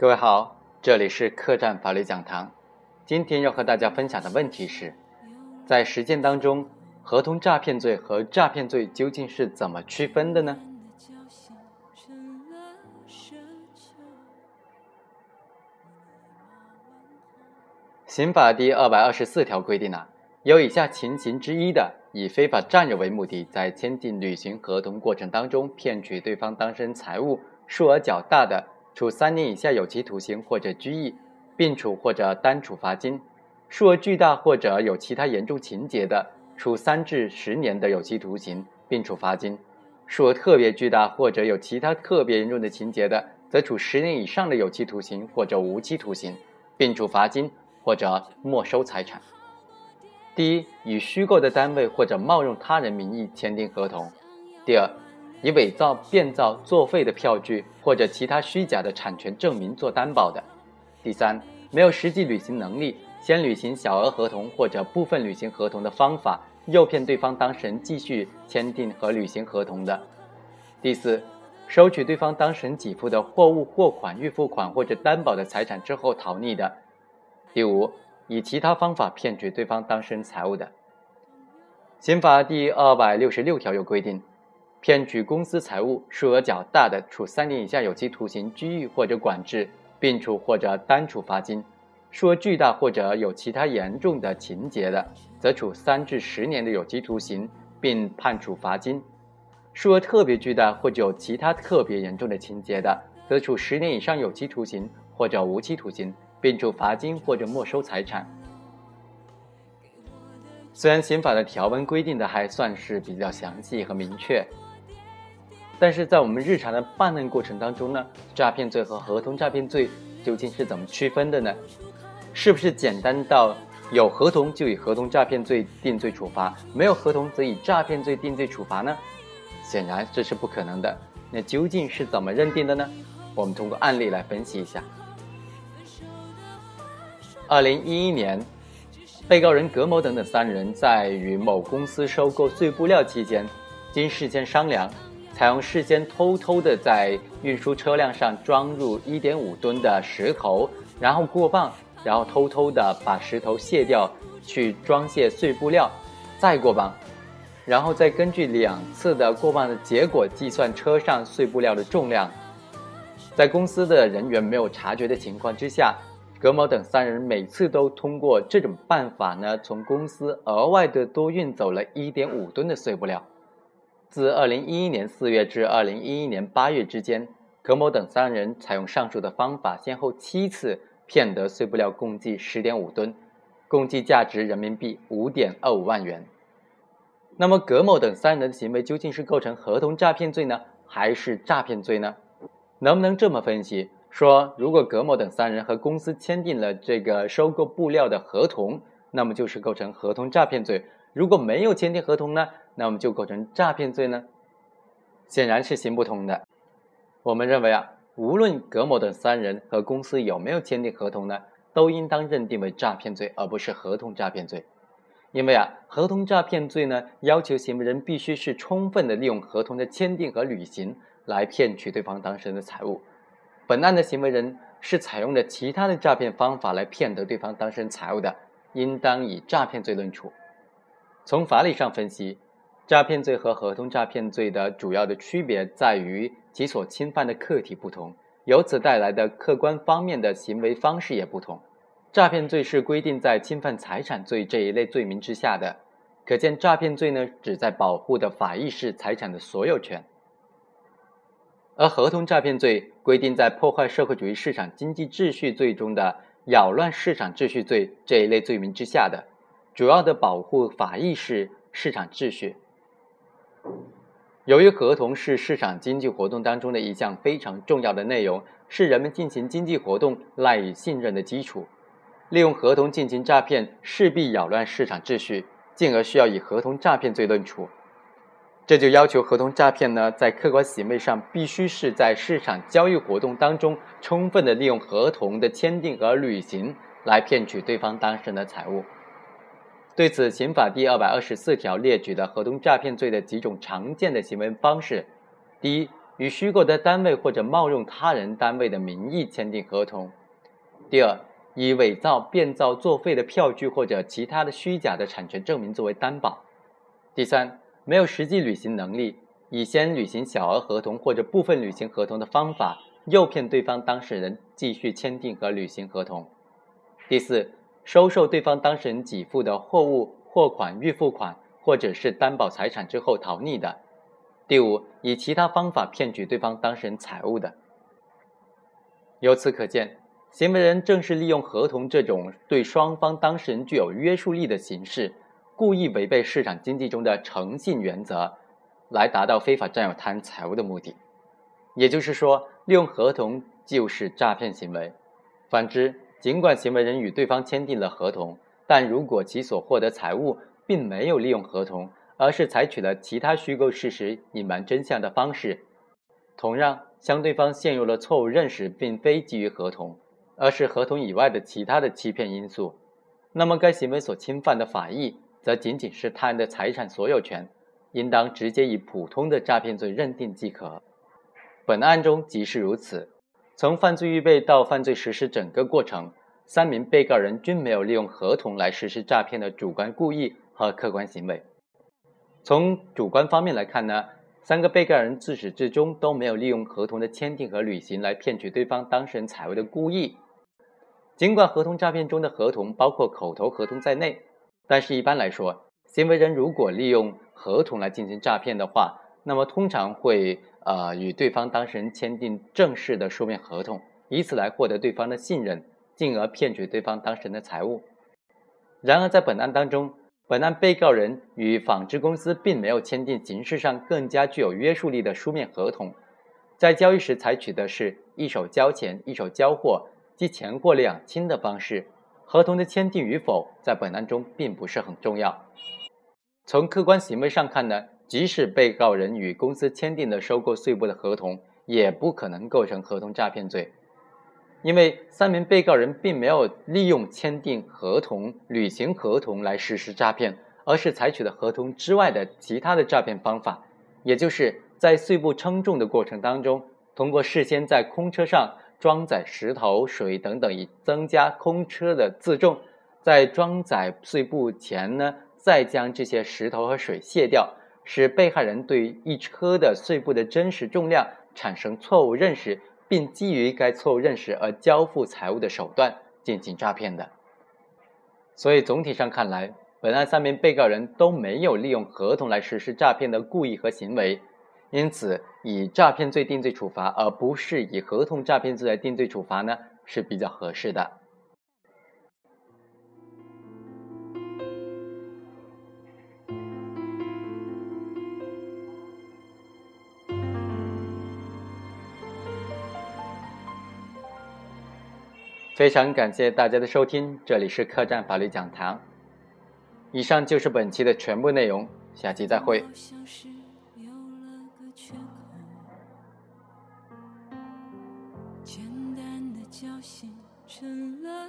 各位好，这里是客栈法律讲堂。今天要和大家分享的问题是，在实践当中，合同诈骗罪和诈骗罪究竟是怎么区分的呢？刑法第二百二十四条规定啊，有以下情形之一的，以非法占有为目的，在签订履行合同过程当中骗取对方当事人财物，数额较大的。处三年以下有期徒刑或者拘役，并处或者单处罚金；数额巨大或者有其他严重情节的，处三至十年的有期徒刑，并处罚金；数额特别巨大或者有其他特别严重的情节的，则处十年以上的有期徒刑或者无期徒刑，并处罚金或者没收财产。第一，以虚构的单位或者冒用他人名义签订合同；第二。以伪造、变造、作废的票据或者其他虚假的产权证明做担保的；第三，没有实际履行能力，先履行小额合同或者部分履行合同的方法，诱骗对方当事人继续签订和履行合同的；第四，收取对方当事人给付的货物、货款、预付款或者担保的财产之后逃匿的；第五，以其他方法骗取对方当事人财物的。刑法第二百六十六条有规定。骗取公司财物，数额较大的，处三年以下有期徒刑、拘役或者管制，并处或者单处罚金；数额巨大或者有其他严重的情节的，则处三至十年的有期徒刑，并判处罚金；数额特别巨大或者有其他特别严重的情节的，则处十年以上有期徒刑或者无期徒刑，并处罚金或者没收财产。虽然刑法的条文规定的还算是比较详细和明确。但是在我们日常的办案过程当中呢，诈骗罪和合同诈骗罪究竟是怎么区分的呢？是不是简单到有合同就以合同诈骗罪定罪处罚，没有合同则以诈骗罪定罪处罚呢？显然这是不可能的。那究竟是怎么认定的呢？我们通过案例来分析一下。二零一一年，被告人葛某等等三人在与某公司收购碎布料期间，经事先商量。采用事先偷偷的在运输车辆上装入一点五吨的石头，然后过磅，然后偷偷的把石头卸掉，去装卸碎布料，再过磅，然后再根据两次的过磅的结果计算车上碎布料的重量。在公司的人员没有察觉的情况之下，葛某等三人每次都通过这种办法呢，从公司额外的多运走了一点五吨的碎布料。自二零一一年四月至二零一一年八月之间，葛某等三人采用上述的方法，先后七次骗得碎布料共计十点五吨，共计价值人民币五点二五万元。那么，葛某等三人的行为究竟是构成合同诈骗罪呢，还是诈骗罪呢？能不能这么分析说，如果葛某等三人和公司签订了这个收购布料的合同，那么就是构成合同诈骗罪；如果没有签订合同呢？那我们就构成诈骗罪呢？显然是行不通的。我们认为啊，无论葛某等三人和公司有没有签订合同呢，都应当认定为诈骗罪，而不是合同诈骗罪。因为啊，合同诈骗罪呢，要求行为人必须是充分的利用合同的签订和履行来骗取对方当事人的财物。本案的行为人是采用了其他的诈骗方法来骗得对方当事人财物的，应当以诈骗罪论处。从法理上分析。诈骗罪和合同诈骗罪的主要的区别在于其所侵犯的客体不同，由此带来的客观方面的行为方式也不同。诈骗罪是规定在侵犯财产罪这一类罪名之下的，可见诈骗罪呢旨在保护的法益是财产的所有权，而合同诈骗罪规定在破坏社会主义市场经济秩序罪中的扰乱市场秩序罪这一类罪名之下的，主要的保护法益是市场秩序。由于合同是市场经济活动当中的一项非常重要的内容，是人们进行经济活动赖以信任的基础，利用合同进行诈骗势必扰乱市场秩序，进而需要以合同诈骗罪论处。这就要求合同诈骗呢，在客观行为上必须是在市场交易活动当中充分的利用合同的签订和履行来骗取对方当事人的财物。对此，刑法第二百二十四条列举的合同诈骗罪的几种常见的行为方式：第一，以虚构的单位或者冒用他人单位的名义签订合同；第二，以伪造、变造、作废的票据或者其他的虚假的产权证明作为担保；第三，没有实际履行能力，以先履行小额合同或者部分履行合同的方法，诱骗对方当事人继续签订和履行合同；第四，收受对方当事人给付的货物、货款、预付款。或者是担保财产之后逃匿的；第五，以其他方法骗取对方当事人财物的。由此可见，行为人正是利用合同这种对双方当事人具有约束力的形式，故意违背市场经济中的诚信原则，来达到非法占有他人财物的目的。也就是说，利用合同就是诈骗行为。反之，尽管行为人与对方签订了合同，但如果其所获得财物，并没有利用合同，而是采取了其他虚构事实、隐瞒真相的方式。同样，向对方陷入了错误认识，并非基于合同，而是合同以外的其他的欺骗因素。那么，该行为所侵犯的法益，则仅仅是他人的财产所有权，应当直接以普通的诈骗罪认定即可。本案中即是如此。从犯罪预备到犯罪实施整个过程，三名被告人均没有利用合同来实施诈骗的主观故意。和客观行为，从主观方面来看呢，三个被告人自始至终都没有利用合同的签订和履行来骗取对方当事人财物的故意。尽管合同诈骗中的合同包括口头合同在内，但是一般来说，行为人如果利用合同来进行诈骗的话，那么通常会呃与对方当事人签订正式的书面合同，以此来获得对方的信任，进而骗取对方当事人的财物。然而在本案当中，本案被告人与纺织公司并没有签订形式上更加具有约束力的书面合同，在交易时采取的是一手交钱一手交货，即钱货两清的方式。合同的签订与否在本案中并不是很重要。从客观行为上看呢，即使被告人与公司签订的收购碎布的合同，也不可能构成合同诈骗罪。因为三名被告人并没有利用签订合同、履行合同来实施诈骗，而是采取了合同之外的其他的诈骗方法，也就是在碎布称重的过程当中，通过事先在空车上装载石头、水等等，以增加空车的自重，在装载碎布前呢，再将这些石头和水卸掉，使被害人对一车的碎布的真实重量产生错误认识。并基于该错误认识而交付财物的手段进行诈骗的，所以总体上看来，本案三名被告人都没有利用合同来实施诈骗的故意和行为，因此以诈骗罪定罪处罚，而不是以合同诈骗罪来定罪处罚呢，是比较合适的。非常感谢大家的收听，这里是客栈法律讲堂。以上就是本期的全部内容，下期再会。简单的成了